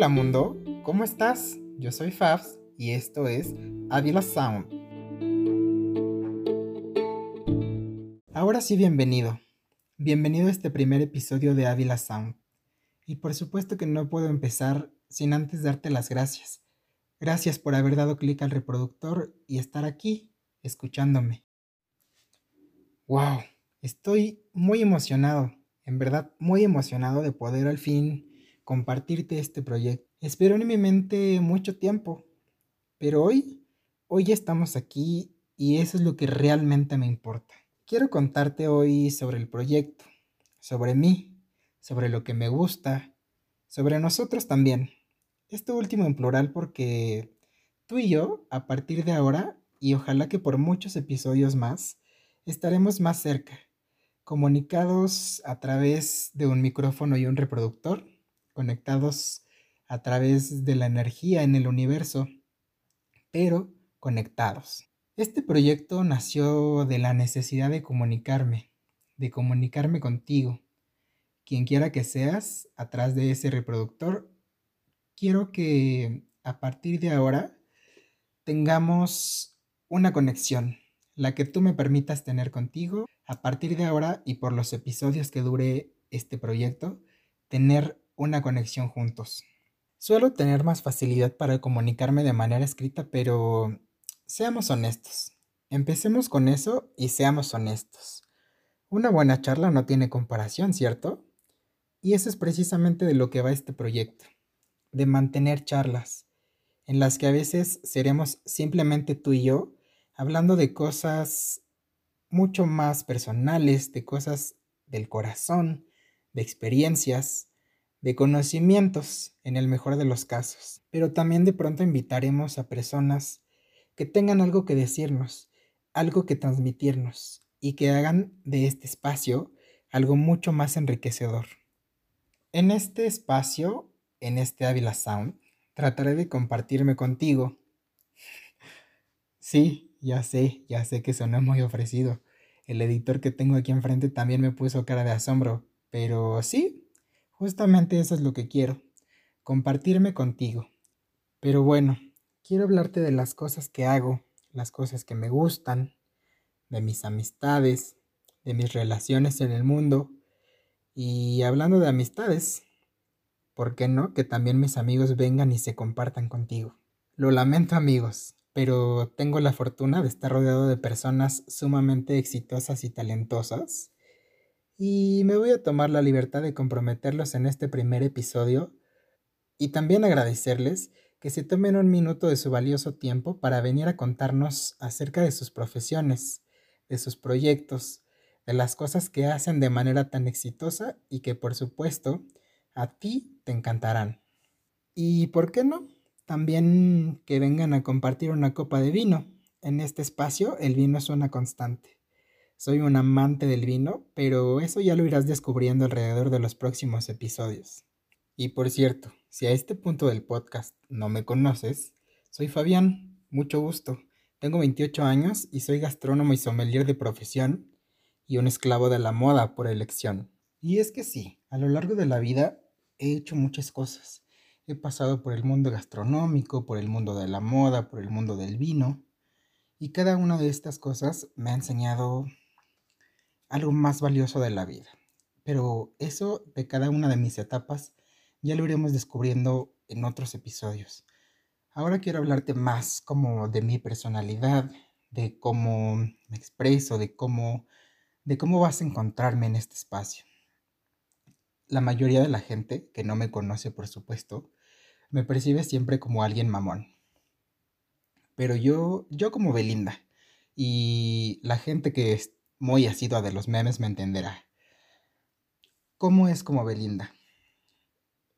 Hola mundo, ¿cómo estás? Yo soy Fabs y esto es Avila Sound. Ahora sí, bienvenido. Bienvenido a este primer episodio de Avila Sound. Y por supuesto que no puedo empezar sin antes darte las gracias. Gracias por haber dado clic al reproductor y estar aquí, escuchándome. ¡Wow! Estoy muy emocionado, en verdad muy emocionado de poder al fin compartirte este proyecto. Espero en mi mente mucho tiempo, pero hoy, hoy estamos aquí y eso es lo que realmente me importa. Quiero contarte hoy sobre el proyecto, sobre mí, sobre lo que me gusta, sobre nosotros también. Esto último en plural porque tú y yo, a partir de ahora, y ojalá que por muchos episodios más, estaremos más cerca, comunicados a través de un micrófono y un reproductor conectados a través de la energía en el universo, pero conectados. Este proyecto nació de la necesidad de comunicarme, de comunicarme contigo. Quien quiera que seas, atrás de ese reproductor, quiero que a partir de ahora tengamos una conexión, la que tú me permitas tener contigo, a partir de ahora y por los episodios que dure este proyecto, tener una conexión juntos. Suelo tener más facilidad para comunicarme de manera escrita, pero seamos honestos. Empecemos con eso y seamos honestos. Una buena charla no tiene comparación, ¿cierto? Y eso es precisamente de lo que va este proyecto, de mantener charlas, en las que a veces seremos simplemente tú y yo, hablando de cosas mucho más personales, de cosas del corazón, de experiencias, de conocimientos en el mejor de los casos, pero también de pronto invitaremos a personas que tengan algo que decirnos, algo que transmitirnos y que hagan de este espacio algo mucho más enriquecedor. En este espacio, en este Ávila Sound, trataré de compartirme contigo. Sí, ya sé, ya sé que sonó muy ofrecido. El editor que tengo aquí enfrente también me puso cara de asombro, pero sí, Justamente eso es lo que quiero, compartirme contigo. Pero bueno, quiero hablarte de las cosas que hago, las cosas que me gustan, de mis amistades, de mis relaciones en el mundo. Y hablando de amistades, ¿por qué no que también mis amigos vengan y se compartan contigo? Lo lamento amigos, pero tengo la fortuna de estar rodeado de personas sumamente exitosas y talentosas y me voy a tomar la libertad de comprometerlos en este primer episodio y también agradecerles que se tomen un minuto de su valioso tiempo para venir a contarnos acerca de sus profesiones, de sus proyectos, de las cosas que hacen de manera tan exitosa y que por supuesto a ti te encantarán. Y por qué no, también que vengan a compartir una copa de vino. En este espacio el vino es una constante. Soy un amante del vino, pero eso ya lo irás descubriendo alrededor de los próximos episodios. Y por cierto, si a este punto del podcast no me conoces, soy Fabián, mucho gusto. Tengo 28 años y soy gastrónomo y sommelier de profesión y un esclavo de la moda por elección. Y es que sí, a lo largo de la vida he hecho muchas cosas. He pasado por el mundo gastronómico, por el mundo de la moda, por el mundo del vino. Y cada una de estas cosas me ha enseñado algo más valioso de la vida. Pero eso de cada una de mis etapas ya lo iremos descubriendo en otros episodios. Ahora quiero hablarte más como de mi personalidad, de cómo me expreso, de cómo de cómo vas a encontrarme en este espacio. La mayoría de la gente que no me conoce, por supuesto, me percibe siempre como alguien mamón. Pero yo yo como Belinda y la gente que muy asidua de los memes me entenderá. ¿Cómo es como Belinda?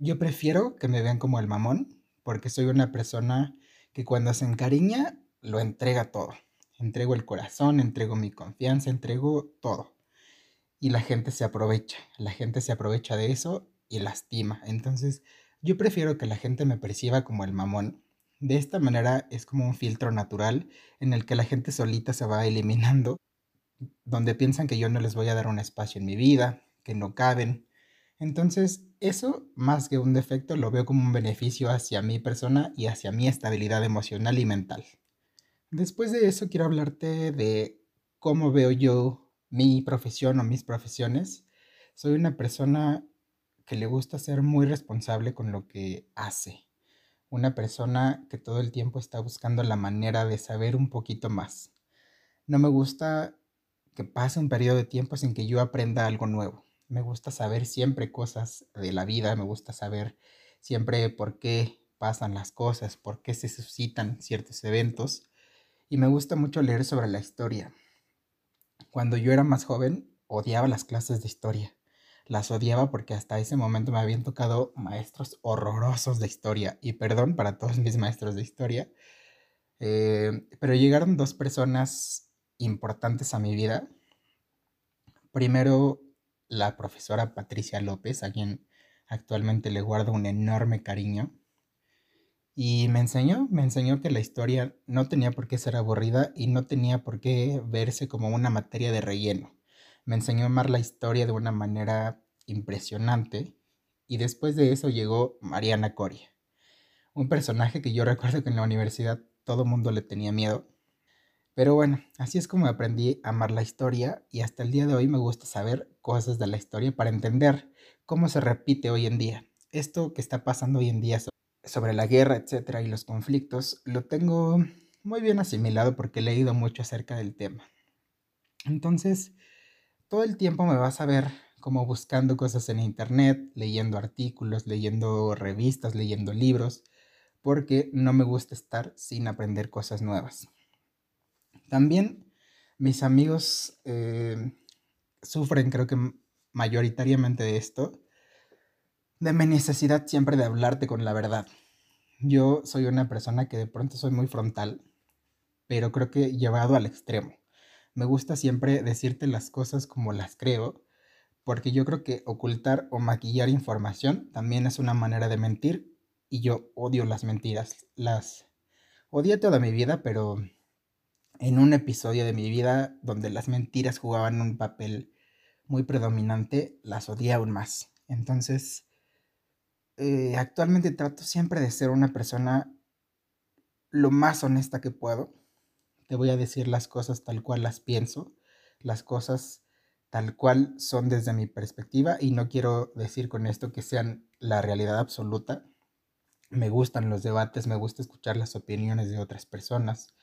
Yo prefiero que me vean como el mamón, porque soy una persona que cuando se encariña lo entrega todo. Entrego el corazón, entrego mi confianza, entrego todo. Y la gente se aprovecha, la gente se aprovecha de eso y lastima. Entonces, yo prefiero que la gente me perciba como el mamón. De esta manera es como un filtro natural en el que la gente solita se va eliminando donde piensan que yo no les voy a dar un espacio en mi vida, que no caben, Entonces, eso más que un defecto lo veo como un beneficio hacia mi persona y hacia mi estabilidad emocional y mental. Después de eso, quiero hablarte de cómo veo yo mi profesión o mis profesiones. Soy una persona que le gusta ser muy responsable con lo que hace. Una persona que todo el tiempo está buscando la manera de saber un poquito más. No me gusta que pase un periodo de tiempo sin que yo aprenda algo nuevo. Me gusta saber siempre cosas de la vida, me gusta saber siempre por qué pasan las cosas, por qué se suscitan ciertos eventos y me gusta mucho leer sobre la historia. Cuando yo era más joven, odiaba las clases de historia. Las odiaba porque hasta ese momento me habían tocado maestros horrorosos de historia. Y perdón para todos mis maestros de historia. Eh, pero llegaron dos personas importantes a mi vida. Primero la profesora Patricia López, a quien actualmente le guardo un enorme cariño. Y me enseñó, me enseñó que la historia no tenía por qué ser aburrida y no tenía por qué verse como una materia de relleno. Me enseñó a amar la historia de una manera impresionante. Y después de eso llegó Mariana Coria, un personaje que yo recuerdo que en la universidad todo mundo le tenía miedo pero bueno, así es como aprendí a amar la historia y hasta el día de hoy me gusta saber cosas de la historia para entender cómo se repite hoy en día. Esto que está pasando hoy en día sobre la guerra, etcétera, y los conflictos, lo tengo muy bien asimilado porque he leído mucho acerca del tema. Entonces, todo el tiempo me vas a ver como buscando cosas en internet, leyendo artículos, leyendo revistas, leyendo libros, porque no me gusta estar sin aprender cosas nuevas. También mis amigos eh, sufren, creo que mayoritariamente de esto, de mi necesidad siempre de hablarte con la verdad. Yo soy una persona que de pronto soy muy frontal, pero creo que llevado al extremo. Me gusta siempre decirte las cosas como las creo, porque yo creo que ocultar o maquillar información también es una manera de mentir y yo odio las mentiras. Las odié toda mi vida, pero en un episodio de mi vida donde las mentiras jugaban un papel muy predominante, las odié aún más. Entonces, eh, actualmente trato siempre de ser una persona lo más honesta que puedo. Te voy a decir las cosas tal cual las pienso, las cosas tal cual son desde mi perspectiva y no quiero decir con esto que sean la realidad absoluta. Me gustan los debates, me gusta escuchar las opiniones de otras personas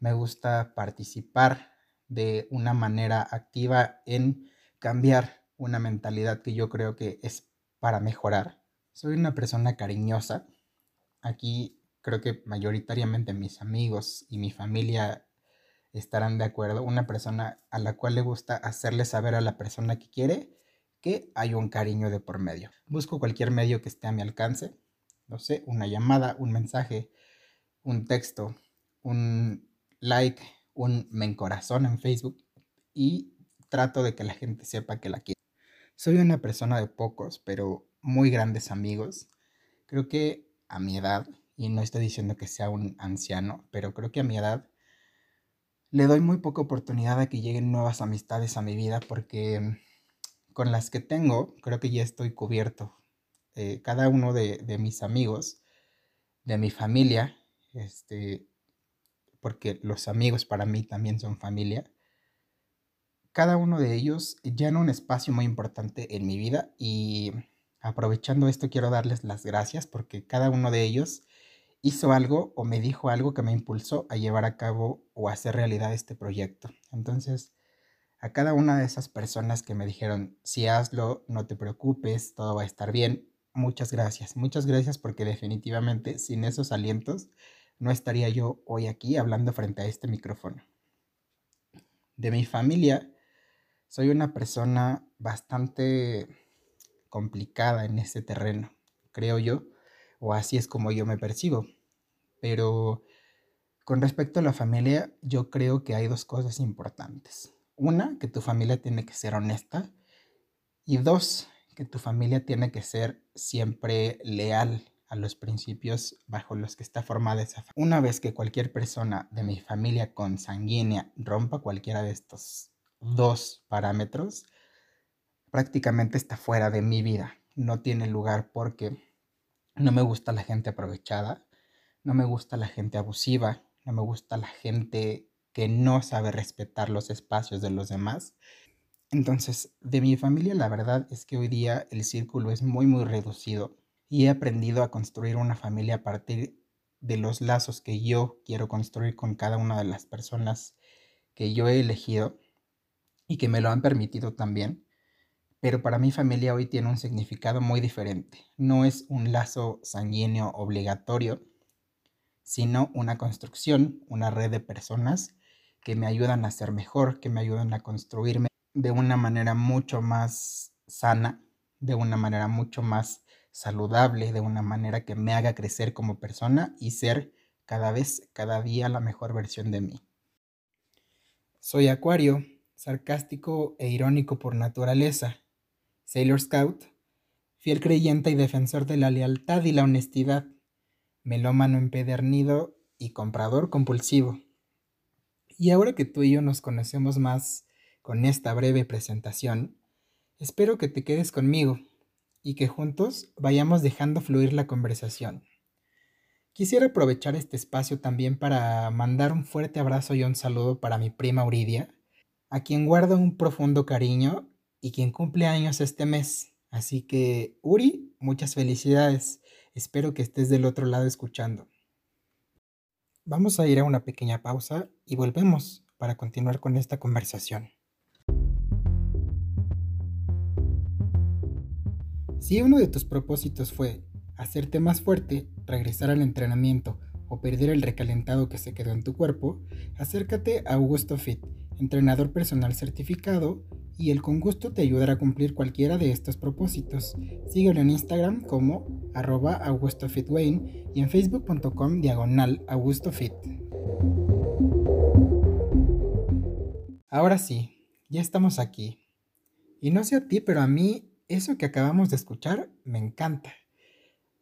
me gusta participar de una manera activa en cambiar una mentalidad que yo creo que es para mejorar. Soy una persona cariñosa. Aquí creo que mayoritariamente mis amigos y mi familia estarán de acuerdo. Una persona a la cual le gusta hacerle saber a la persona que quiere que hay un cariño de por medio. Busco cualquier medio que esté a mi alcance. No sé, una llamada, un mensaje, un texto, un like, un me encorazón en Facebook y trato de que la gente sepa que la quiero. Soy una persona de pocos, pero muy grandes amigos. Creo que a mi edad, y no estoy diciendo que sea un anciano, pero creo que a mi edad le doy muy poca oportunidad a que lleguen nuevas amistades a mi vida porque con las que tengo creo que ya estoy cubierto. Eh, cada uno de, de mis amigos, de mi familia, este, porque los amigos para mí también son familia, cada uno de ellos llena un espacio muy importante en mi vida y aprovechando esto quiero darles las gracias porque cada uno de ellos hizo algo o me dijo algo que me impulsó a llevar a cabo o a hacer realidad este proyecto. Entonces, a cada una de esas personas que me dijeron, si hazlo, no te preocupes, todo va a estar bien, muchas gracias. Muchas gracias porque definitivamente sin esos alientos no estaría yo hoy aquí hablando frente a este micrófono. De mi familia, soy una persona bastante complicada en este terreno, creo yo, o así es como yo me percibo. Pero con respecto a la familia, yo creo que hay dos cosas importantes. Una, que tu familia tiene que ser honesta. Y dos, que tu familia tiene que ser siempre leal a los principios bajo los que está formada esa familia. Una vez que cualquier persona de mi familia consanguínea rompa cualquiera de estos dos parámetros, prácticamente está fuera de mi vida. No tiene lugar porque no me gusta la gente aprovechada, no me gusta la gente abusiva, no me gusta la gente que no sabe respetar los espacios de los demás. Entonces, de mi familia la verdad es que hoy día el círculo es muy muy reducido y he aprendido a construir una familia a partir de los lazos que yo quiero construir con cada una de las personas que yo he elegido y que me lo han permitido también. Pero para mi familia hoy tiene un significado muy diferente. No es un lazo sanguíneo obligatorio, sino una construcción, una red de personas que me ayudan a ser mejor, que me ayudan a construirme de una manera mucho más sana, de una manera mucho más saludable, de una manera que me haga crecer como persona y ser cada vez, cada día la mejor versión de mí. Soy Acuario, sarcástico e irónico por naturaleza, Sailor Scout, fiel creyente y defensor de la lealtad y la honestidad, melómano empedernido y comprador compulsivo. Y ahora que tú y yo nos conocemos más con esta breve presentación, espero que te quedes conmigo y que juntos vayamos dejando fluir la conversación. Quisiera aprovechar este espacio también para mandar un fuerte abrazo y un saludo para mi prima Uridia, a quien guardo un profundo cariño y quien cumple años este mes. Así que, Uri, muchas felicidades. Espero que estés del otro lado escuchando. Vamos a ir a una pequeña pausa y volvemos para continuar con esta conversación. Si uno de tus propósitos fue hacerte más fuerte, regresar al entrenamiento o perder el recalentado que se quedó en tu cuerpo, acércate a Augusto Fit, entrenador personal certificado y él con gusto te ayudará a cumplir cualquiera de estos propósitos. Síguelo en Instagram como arroba augustofitwayne y en facebook.com diagonal augustofit. Ahora sí, ya estamos aquí. Y no sé a ti, pero a mí eso que acabamos de escuchar me encanta.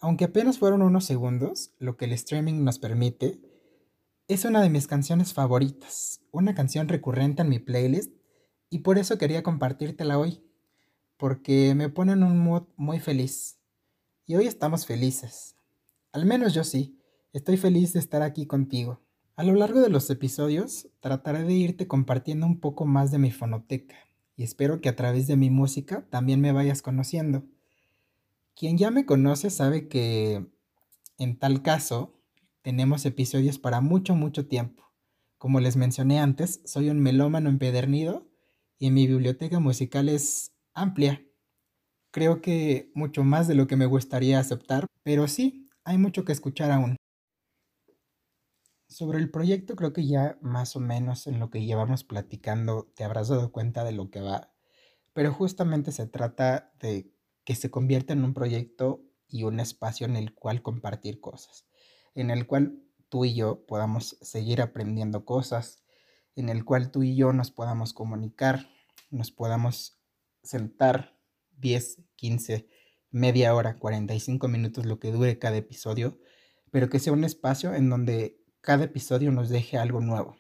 Aunque apenas fueron unos segundos, lo que el streaming nos permite, es una de mis canciones favoritas, una canción recurrente en mi playlist y por eso quería compartírtela hoy, porque me pone en un mood muy feliz. Y hoy estamos felices. Al menos yo sí, estoy feliz de estar aquí contigo. A lo largo de los episodios trataré de irte compartiendo un poco más de mi fonoteca y espero que a través de mi música también me vayas conociendo. Quien ya me conoce sabe que en tal caso tenemos episodios para mucho, mucho tiempo. Como les mencioné antes, soy un melómano empedernido y mi biblioteca musical es amplia. Creo que mucho más de lo que me gustaría aceptar, pero sí, hay mucho que escuchar aún. Sobre el proyecto creo que ya más o menos en lo que llevamos platicando te habrás dado cuenta de lo que va, pero justamente se trata de que se convierta en un proyecto y un espacio en el cual compartir cosas, en el cual tú y yo podamos seguir aprendiendo cosas, en el cual tú y yo nos podamos comunicar, nos podamos sentar 10, 15, media hora, 45 minutos, lo que dure cada episodio, pero que sea un espacio en donde cada episodio nos deje algo nuevo.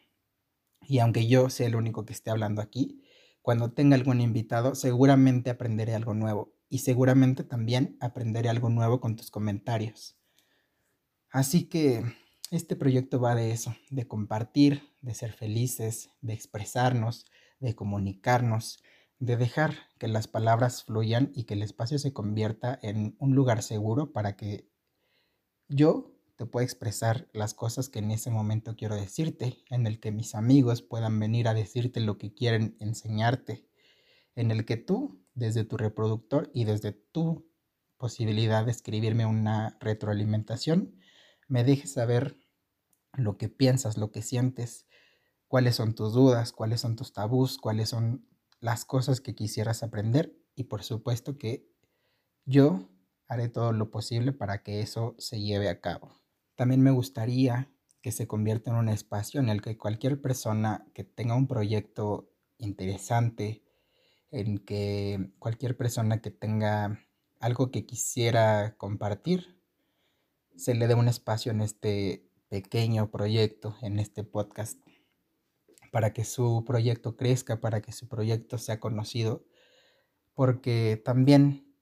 Y aunque yo sea el único que esté hablando aquí, cuando tenga algún invitado, seguramente aprenderé algo nuevo y seguramente también aprenderé algo nuevo con tus comentarios. Así que este proyecto va de eso, de compartir, de ser felices, de expresarnos, de comunicarnos, de dejar que las palabras fluyan y que el espacio se convierta en un lugar seguro para que yo te pueda expresar las cosas que en ese momento quiero decirte, en el que mis amigos puedan venir a decirte lo que quieren enseñarte, en el que tú, desde tu reproductor y desde tu posibilidad de escribirme una retroalimentación, me dejes saber lo que piensas, lo que sientes, cuáles son tus dudas, cuáles son tus tabús, cuáles son las cosas que quisieras aprender y por supuesto que yo haré todo lo posible para que eso se lleve a cabo. También me gustaría que se convierta en un espacio en el que cualquier persona que tenga un proyecto interesante, en que cualquier persona que tenga algo que quisiera compartir, se le dé un espacio en este pequeño proyecto, en este podcast, para que su proyecto crezca, para que su proyecto sea conocido, porque también,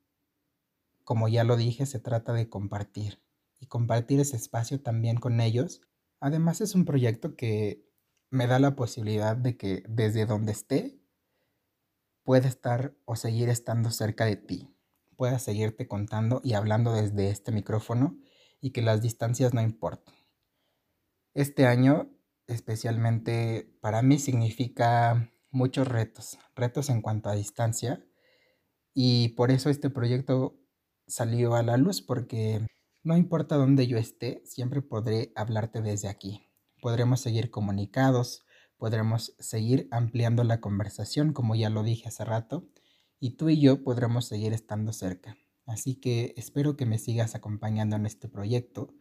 como ya lo dije, se trata de compartir y compartir ese espacio también con ellos. Además es un proyecto que me da la posibilidad de que desde donde esté pueda estar o seguir estando cerca de ti, pueda seguirte contando y hablando desde este micrófono y que las distancias no importan. Este año especialmente para mí significa muchos retos, retos en cuanto a distancia y por eso este proyecto salió a la luz porque no importa dónde yo esté, siempre podré hablarte desde aquí. Podremos seguir comunicados, podremos seguir ampliando la conversación, como ya lo dije hace rato, y tú y yo podremos seguir estando cerca. Así que espero que me sigas acompañando en este proyecto.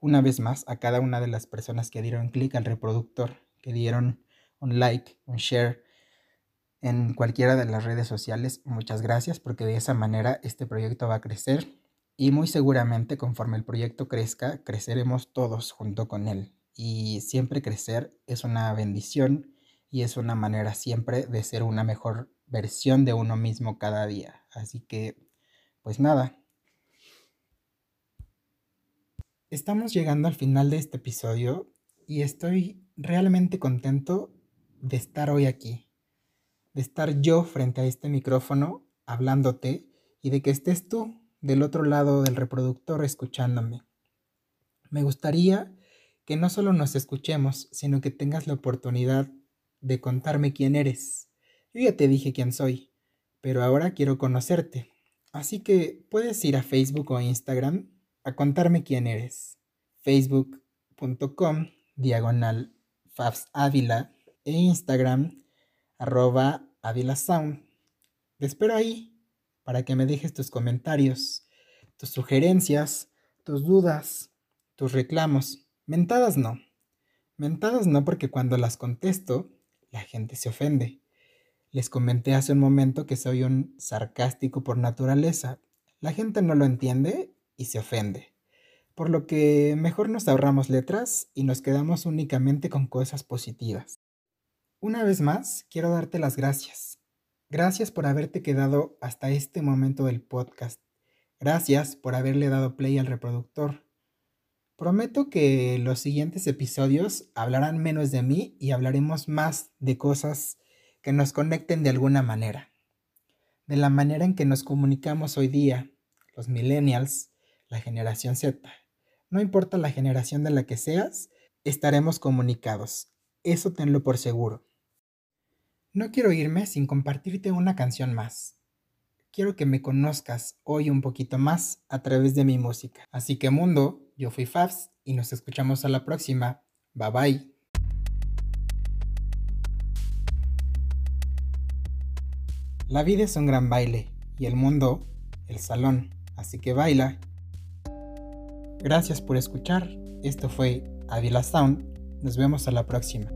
Una vez más, a cada una de las personas que dieron clic al reproductor, que dieron un like, un share en cualquiera de las redes sociales, muchas gracias porque de esa manera este proyecto va a crecer y muy seguramente conforme el proyecto crezca, creceremos todos junto con él. Y siempre crecer es una bendición y es una manera siempre de ser una mejor versión de uno mismo cada día. Así que, pues nada. Estamos llegando al final de este episodio y estoy realmente contento de estar hoy aquí, de estar yo frente a este micrófono hablándote y de que estés tú del otro lado del reproductor escuchándome. Me gustaría que no solo nos escuchemos, sino que tengas la oportunidad de contarme quién eres. Yo ya te dije quién soy, pero ahora quiero conocerte. Así que puedes ir a Facebook o Instagram a contarme quién eres. Facebook.com diagonal Fabs Ávila e Instagram arroba Ávila Sound. Te espero ahí para que me dejes tus comentarios, tus sugerencias, tus dudas, tus reclamos. Mentadas no. Mentadas no porque cuando las contesto, la gente se ofende. Les comenté hace un momento que soy un sarcástico por naturaleza. La gente no lo entiende y se ofende. Por lo que mejor nos ahorramos letras y nos quedamos únicamente con cosas positivas. Una vez más, quiero darte las gracias. Gracias por haberte quedado hasta este momento del podcast. Gracias por haberle dado play al reproductor. Prometo que los siguientes episodios hablarán menos de mí y hablaremos más de cosas que nos conecten de alguna manera. De la manera en que nos comunicamos hoy día, los millennials, la generación Z. No importa la generación de la que seas, estaremos comunicados. Eso tenlo por seguro. No quiero irme sin compartirte una canción más. Quiero que me conozcas hoy un poquito más a través de mi música. Así que mundo, yo fui Fabs y nos escuchamos a la próxima. Bye bye. La vida es un gran baile y el mundo, el salón. Así que baila. Gracias por escuchar. Esto fue Avila Sound. Nos vemos a la próxima.